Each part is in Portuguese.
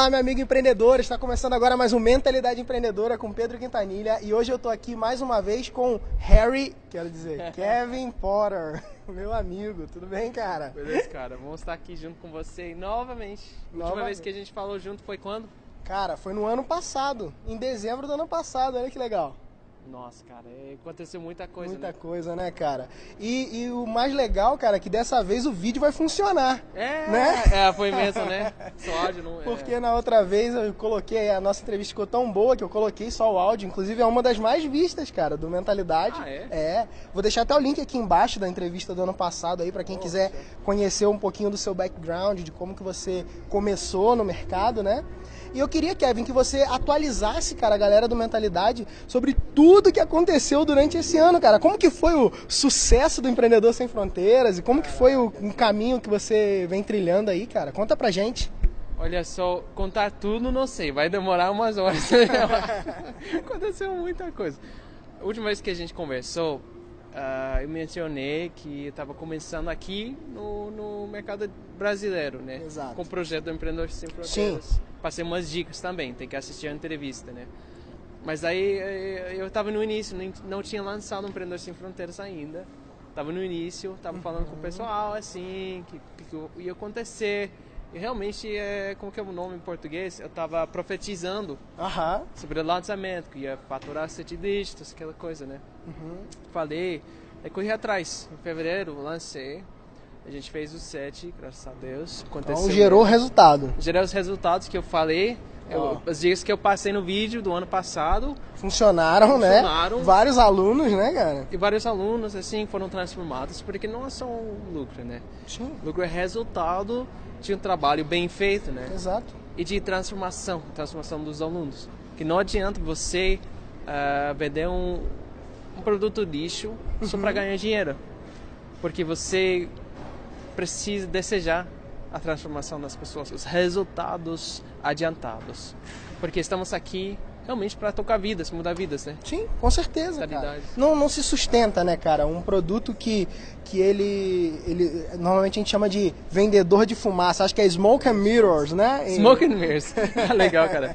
Olá, meu amigo empreendedor. Está começando agora mais um Mentalidade Empreendedora com Pedro Quintanilha. E hoje eu estou aqui mais uma vez com Harry, quero dizer, Kevin Potter, meu amigo. Tudo bem, cara? Beleza, cara. Vamos estar aqui junto com você novamente. A última Novamente. vez que a gente falou junto foi quando? Cara, foi no ano passado, em dezembro do ano passado. Olha que legal. Nossa, cara, é, aconteceu muita coisa. Muita né? coisa, né, cara? E, e o mais legal, cara, é que dessa vez o vídeo vai funcionar. É, Né? é, foi mesmo, né? Só áudio não. é. Porque na outra vez eu coloquei, a nossa entrevista ficou tão boa que eu coloquei só o áudio. Inclusive é uma das mais vistas, cara, do Mentalidade. Ah, é? É. Vou deixar até o link aqui embaixo da entrevista do ano passado aí, pra quem quiser conhecer um pouquinho do seu background, de como que você começou no mercado, né? E eu queria, Kevin, que você atualizasse, cara, a galera do Mentalidade sobre tudo que aconteceu durante esse ano, cara. Como que foi o sucesso do Empreendedor Sem Fronteiras e como que foi o caminho que você vem trilhando aí, cara? Conta pra gente. Olha só, contar tudo não sei, vai demorar umas horas. aconteceu muita coisa. A última vez que a gente conversou, ah, eu mencionei que eu estava começando aqui no, no mercado brasileiro, né? Exato. Com o projeto do Empreendedor Sem Fronteiras. Passei umas dicas também, tem que assistir a entrevista, né? Mas aí eh, eu estava no início, não tinha lançado o Empreendedor Sem Fronteiras ainda. Estava no início, estava falando com o pessoal assim, que, que ia acontecer. E realmente, é, como que é o nome em português? Eu estava profetizando Aham. sobre o lançamento, que ia faturar sete dígitos, aquela coisa, né? Falei, aí corri atrás. Em fevereiro, lancei. A gente fez os sete, graças a Deus. Aconteceu Então gerou mesmo. resultado. Gerei os resultados que eu falei. eu- Ó. os dias que eu passei no vídeo do ano passado. Funcionaram, Funcionaram. né? Vários alunos, né, cara? E vários alunos, assim, foram transformados. Porque não é só um lucro, né? Sim. Lucro é resultado de um trabalho bem feito, né? Exato. e de transformação, transformação dos alunos. Que não adianta você ah, vender um, um produto lixo só para ganhar dinheiro, porque você precisa desejar a transformação das pessoas, os resultados adiantados, porque estamos aqui realmente para tocar vidas, mudar vidas, né? Sim, com certeza. Não, não se sustenta, né, cara? Um produto que, que ele, ele... Normalmente a gente chama de vendedor de fumaça. Acho que é smoke and mirrors, né? Em- Smoke and mirrors, legal, cara.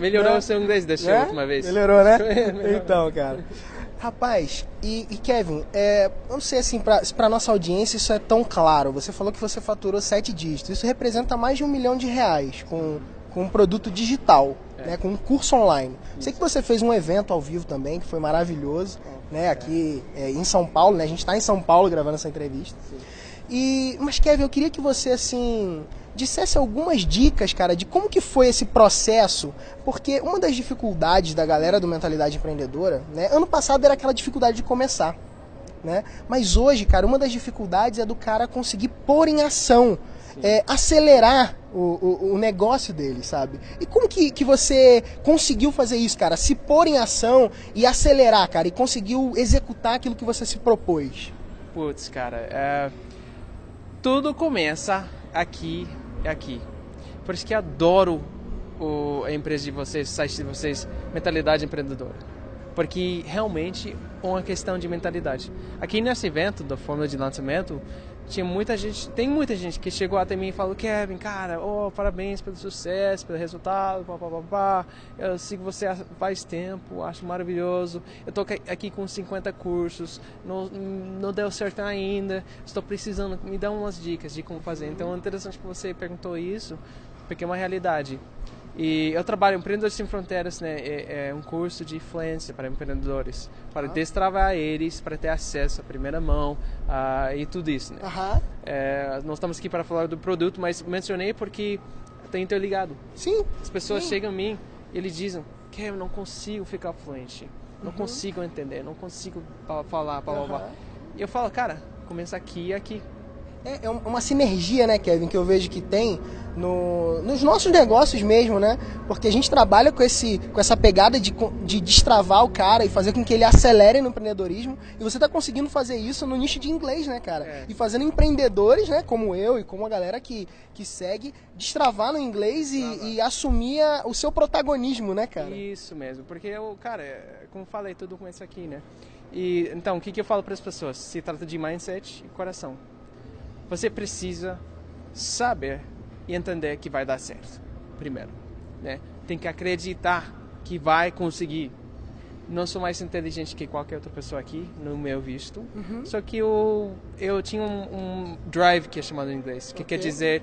Melhorou Né? o seu inglês da né? última vez. Melhorou, né? Melhorou. então, cara. Rapaz, e, e Kevin, é, não sei assim, pra nossa audiência isso é tão claro. Você falou que você faturou sete dígitos. Isso representa mais de um milhão de reais com, com um produto digital, É. né, com um curso online. Sei que você fez um evento ao vivo também, que foi maravilhoso, né, aqui é, em São Paulo, né? A gente está em São Paulo gravando essa entrevista. E, mas Kevin, eu queria que você assim dissesse algumas dicas, cara, de como que foi esse processo, porque uma das dificuldades da galera do mentalidade empreendedora, né, ano passado era aquela dificuldade de começar, né? Mas hoje, cara, uma das dificuldades é do cara conseguir pôr em ação, é, acelerar o, o, o negócio dele, sabe? E como que, que você conseguiu fazer isso, cara? Se pôr em ação e acelerar, cara, e conseguiu executar aquilo que você se propôs? Putz, cara, é, tudo começa aqui e aqui. Por isso que adoro o, a empresa de vocês, o site de vocês, Mentalidade Empreendedora. Porque realmente é uma questão de mentalidade. Aqui nesse evento da Fórmula de Lançamento, tinha muita gente, tem muita gente que chegou até mim e falou, Kevin, cara, oh, parabéns pelo sucesso, pelo resultado, pá, pá, pá, pá. eu sigo você faz tempo, acho maravilhoso, eu estou aqui com 50 cursos, não, não deu certo ainda, estou precisando, me dá umas dicas de como fazer. Então é interessante que você perguntou isso, porque é uma realidade. E eu trabalho Empreendedores Sem Fronteiras, né? É, é um curso de influência para empreendedores, para destravar eles, para ter acesso à primeira mão ah, e tudo isso, né? Aham. É, nós estamos aqui para falar do produto, mas mencionei porque está interligado. Sim. As pessoas Sim. chegam a mim e eles dizem, Kevin, não consigo ficar fluente, não consigo entender, não consigo falar, blá, blá, blá. E eu falo, cara, começa aqui e aqui. É, é um- uma sinergia, né, Kevin, que eu vejo que tem no, nos nossos negócios mesmo, né? Porque a gente trabalha com, esse, com essa pegada de, de destravar o cara e fazer com que ele acelere no empreendedorismo. E você está conseguindo fazer isso no nicho de inglês, né, cara? É. E fazendo empreendedores, né, como eu e como a galera que, que segue, destravar no inglês e, e assumir a- o seu protagonismo, né, cara? Isso mesmo, porque eu, cara, como falei, tudo começa aqui, né? E então, o que, que eu falo para as pessoas? Se trata de mindset e coração. Você precisa saber e entender que vai dar certo. Primeiro, né? Tem que acreditar que vai conseguir. Não sou mais inteligente que qualquer outra pessoa aqui, no meu visto. Uhum. Só que eu, eu tinha um, um drive, que é chamado em inglês, que Ok. quer dizer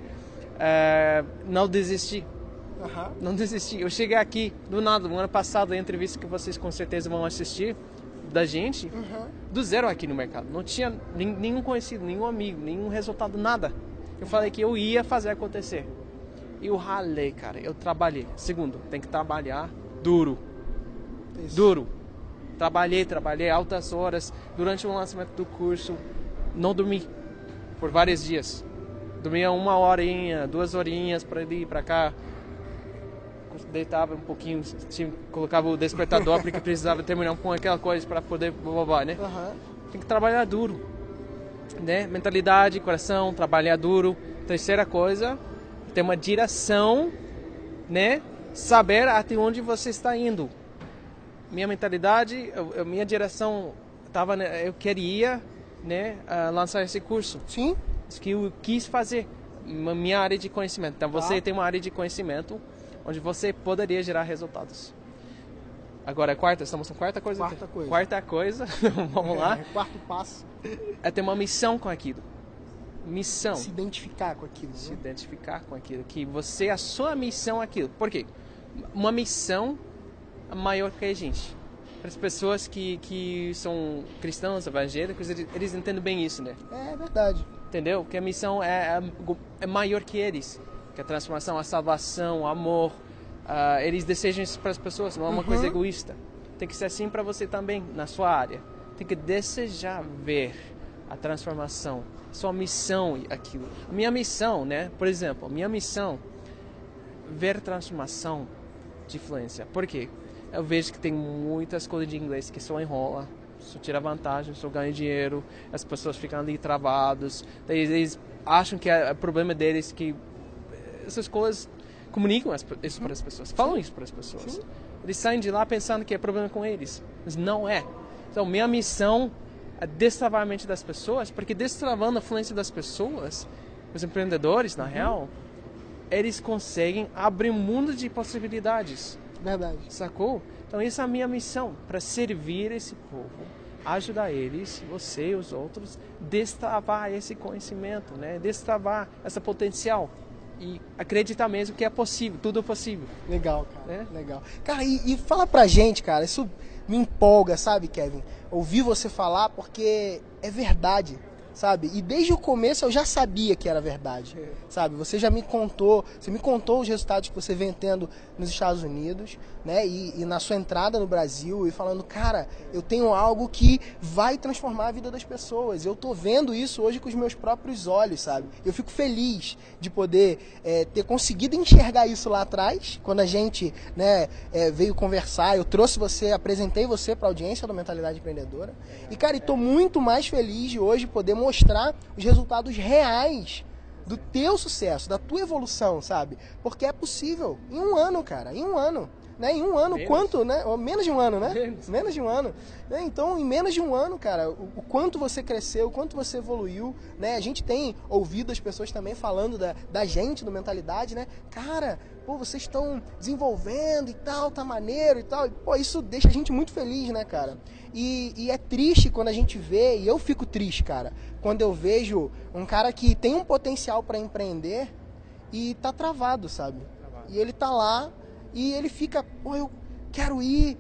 eh, não desistir. Aham. Não desisti. Eu cheguei aqui do nada, no ano passado, a entrevista que vocês com certeza vão assistir da gente, Uhum. do zero aqui no mercado. Não tinha nen- nenhum conhecido, nenhum amigo, nenhum resultado, nada. Eu falei que eu ia fazer acontecer. E eu ralei, cara. Eu trabalhei. Segundo, tem que trabalhar duro. Isso. Duro. Trabalhei, trabalhei altas horas. Durante o lançamento do curso, não dormi por vários dias. Dormia uma horinha, duas horinhas para ali, para cá. Deitava um pouquinho, tinha- colocava o despertador porque precisava terminar com aquela coisa para poder blá, blá, blá, né? Aham. Tem que trabalhar duro, né? Mentalidade, coração, trabalhar duro. Terceira coisa, ter uma direção, né? Saber até onde você está indo. Minha mentalidade, minha direção tava, né, eu queria, né, ah, lançar esse curso. Sim? Isso que eu quis fazer, minha área de conhecimento. Então você Tá. tem uma área de conhecimento onde você poderia gerar resultados. Agora, a quarta, estamos com quarta coisa? Quarta coisa. Quarta coisa, vamos lá, É, quarto passo, é ter uma missão com aquilo. Missão. se identificar com aquilo. Se Né? identificar com aquilo. Que você, a sua missão é aquilo. Por quê? Uma missão é maior que a gente. Para as pessoas que, que são cristãos, evangélicos, eles, eles entendem bem isso, né? É verdade. Entendeu? Que a missão é, é, é maior que eles. Que a transformação, a salvação, o amor. ah, eles desejam isso para as pessoas, não é uma Uhum. coisa egoísta. Tem que ser assim para você também, na sua área. Tem que desejar ver a transformação, sua missão e aquilo. Minha missão, né? Por exemplo, minha missão ver transformação de influência. Por quê? Eu vejo que tem muitas coisas de inglês que só enrola, só tira vantagem, só ganha dinheiro, as pessoas ficam ali travados, daí eles acham que é o problema deles que essas coisas comunicam isso para as pessoas, falam isso para as pessoas. Eles saem de lá pensando que é problema com eles, mas não é. Então, minha missão é destravar a mente das pessoas, porque destravando a influência das pessoas, os empreendedores, na real, eles conseguem abrir um mundo de possibilidades. Verdade. Sacou? Então essa é a minha missão, para servir esse povo, ajudar eles, você e os outros, destravar esse conhecimento, né? Destravar essa potencial e acreditar mesmo que é possível, tudo é possível. Legal, cara. É? Legal. Cara, e, e fala pra gente, cara, isso me empolga, sabe, Kevin? Ouvir você falar porque é verdade, sabe? E desde o começo eu já sabia que era verdade, sabe? Você já me contou, você me contou os resultados que você vem tendo nos Estados Unidos, né? E, e na sua entrada no Brasil e falando, cara, eu tenho algo que vai transformar a vida das pessoas. Eu tô vendo isso hoje com os meus próprios olhos, sabe? Eu fico feliz de poder é, ter conseguido enxergar isso lá atrás, quando a gente né, é, veio conversar, eu trouxe você, apresentei você para a audiência do Mentalidade Empreendedora. E, cara, estou muito mais feliz de hoje poder mostrar os resultados reais do teu sucesso, da tua evolução, sabe? Porque é possível. Em um ano, cara, em um ano. Né? Em um ano, Menos. quanto, né? Ou menos de um ano, né? Menos. Menos de um ano. Né? Então, em menos de um ano, cara, o, o quanto você cresceu, o quanto você evoluiu, né? A gente tem ouvido as pessoas também falando da, da gente, do Mentalidade, né? Cara, pô, vocês estão desenvolvendo e tal, tá maneiro e tal. E, pô, isso deixa a gente muito feliz, né, cara? E, e é triste quando a gente vê, e eu fico triste, cara, quando eu vejo um cara que tem um potencial para empreender e tá travado, sabe? E ele tá lá e ele fica, pô, eu quero ir,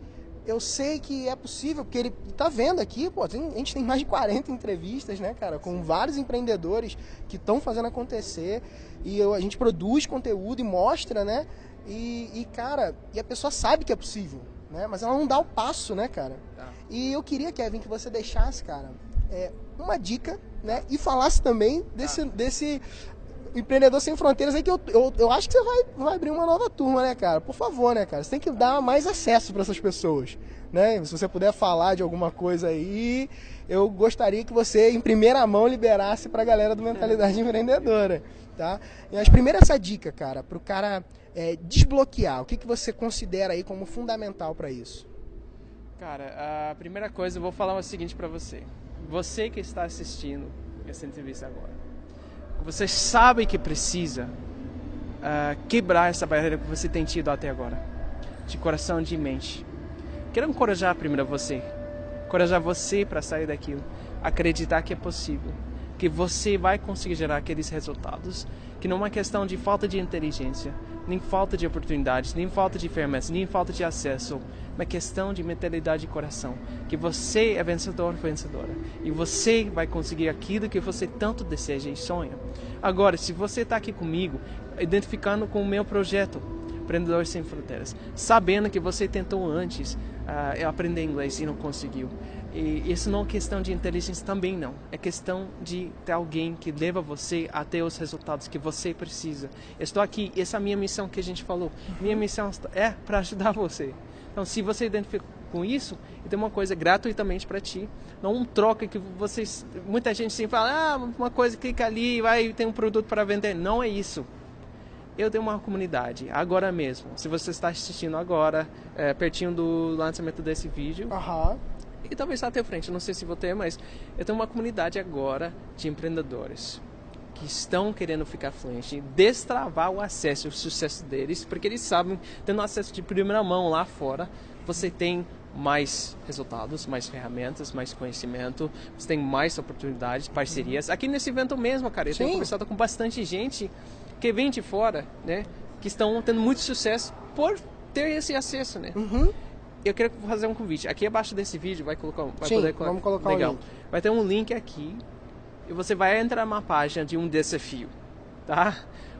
eu sei que é possível, porque ele tá vendo aqui, pô, tem- a gente tem mais de 40 entrevistas, né, cara, com vários empreendedores que estão fazendo acontecer e eu- a gente produz conteúdo e mostra, né? E, e, cara, e a pessoa sabe que é possível, né? Mas ela não dá o passo, né, cara? Tá. E eu queria, Kevin, que você deixasse, cara, é, uma dica, né? E falasse também desse, desse empreendedor sem fronteiras aí que eu, eu, eu acho que você vai, vai abrir uma nova turma, né, cara? Por favor, né, cara? Você tem que dar mais acesso para essas pessoas, né? Se você puder falar de alguma coisa aí, eu gostaria que você, em primeira mão, liberasse pra galera do Mentalidade Empreendedora, tá? E mas primeiro essa dica, cara, pro cara é, desbloquear. O que, que você considera aí como fundamental para isso? Cara, a primeira coisa, eu vou falar o seguinte para você. Você que está assistindo essa entrevista agora, você sabe que precisa uh, quebrar essa barreira que você tem tido até agora, de coração e de mente. Quero encorajar primeiro você, encorajar você para sair daquilo, acreditar que é possível, que você vai conseguir gerar aqueles resultados, que não é uma questão de falta de inteligência, nem falta de oportunidades, nem falta de ferramentas, nem falta de acesso, uma questão de mentalidade e coração, que você é vencedor, vencedora, e você vai conseguir aquilo que você tanto deseja e sonha. Agora, se você está aqui comigo, identificando com o meu projeto, Empreendedor Sem Fronteiras, sabendo que você tentou antes uh, aprender inglês e não conseguiu, e isso não é questão de inteligência também não. É questão de ter alguém que leva você até os resultados que você precisa. estou aqui, essa é a minha missão que a gente falou. Minha missão é para ajudar você. Então, se você identifica com isso, tem uma coisa gratuitamente para ti. Não um troca que vocês, muita gente sempre fala, ah, uma coisa clica ali, vai tem um produto para vender. Não é isso. Eu tenho uma comunidade agora mesmo. Se você está assistindo agora, é, pertinho do lançamento desse vídeo, uhum e talvez até frente, não sei se vou ter, mas eu tenho uma comunidade agora de empreendedores que estão querendo ficar fluente, destravar o acesso, o sucesso deles, porque eles sabem, tendo acesso de primeira mão lá fora, você tem mais resultados, mais ferramentas, mais conhecimento, você tem mais oportunidades, parcerias. Aqui nesse evento mesmo, cara, eu Sim. tenho conversado com bastante gente que vem de fora, né, que estão tendo muito sucesso por ter esse acesso, né? Uhum eu quero fazer um convite. Aqui abaixo desse vídeo vai colocar, vai Sim, poder vamos colocar legal. Um link. Vai ter um link aqui e você vai entrar numa página de um desafio, tá?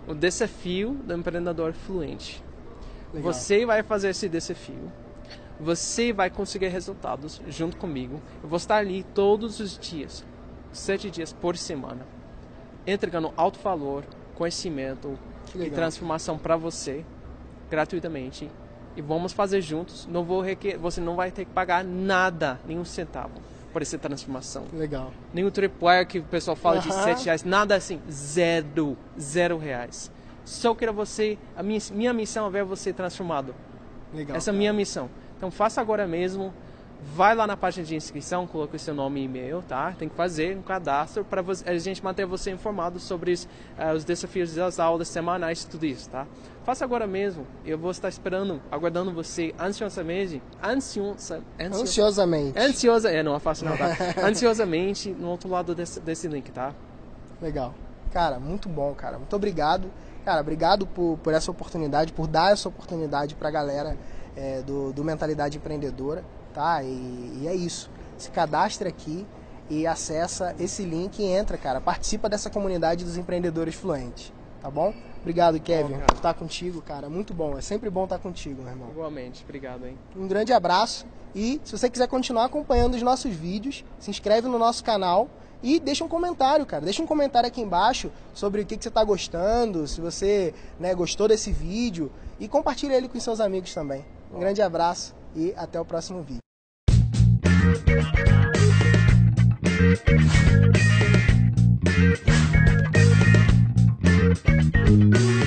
O desafio do empreendedor fluente. Legal. Você vai fazer esse desafio. Você vai conseguir resultados junto comigo. Eu vou estar ali todos os dias, sete dias por semana, entregando alto valor, conhecimento e transformação para você gratuitamente e vamos fazer juntos. Não vou requer... Você não vai ter que pagar nada, nenhum centavo por essa transformação. Legal. Nenhum tripwire que o pessoal fala de 7 reais, nada assim, zero, zero reais. Só quero você, a minha, minha missão é ver você transformado. Legal. Essa é a minha missão. Então faça agora mesmo vai lá na página de inscrição, coloque o seu nome e e-mail, tá? Tem que fazer um cadastro para a gente manter você informado sobre os, uh, os desafios das aulas semanais, tudo isso, tá? Faça agora mesmo. Eu vou estar esperando, aguardando você ansiosamente, ansiosa, ansio, ansiosamente. Ansiosa, é, não é fácil não, tá? ansiosamente no outro lado desse, desse link, tá? Legal. Cara, muito bom, cara. Muito obrigado. Cara, obrigado por, por essa oportunidade, por dar essa oportunidade para a galera é, do, do Mentalidade Empreendedora tá? E, e é isso. Se cadastre aqui e acessa esse link e entra, cara. Participa dessa comunidade dos empreendedores fluentes, tá bom? Obrigado, Kevin, bom, por estar contigo, cara. Muito bom. É sempre bom estar contigo, meu irmão. Igualmente. Obrigado, hein? Um grande abraço. E se você quiser continuar acompanhando os nossos vídeos, se inscreve no nosso canal e deixa um comentário, cara. Deixa um comentário aqui embaixo sobre o que, que você está gostando, se você né, gostou desse vídeo e compartilha ele com seus amigos também. Um grande abraço e até o próximo vídeo. Thank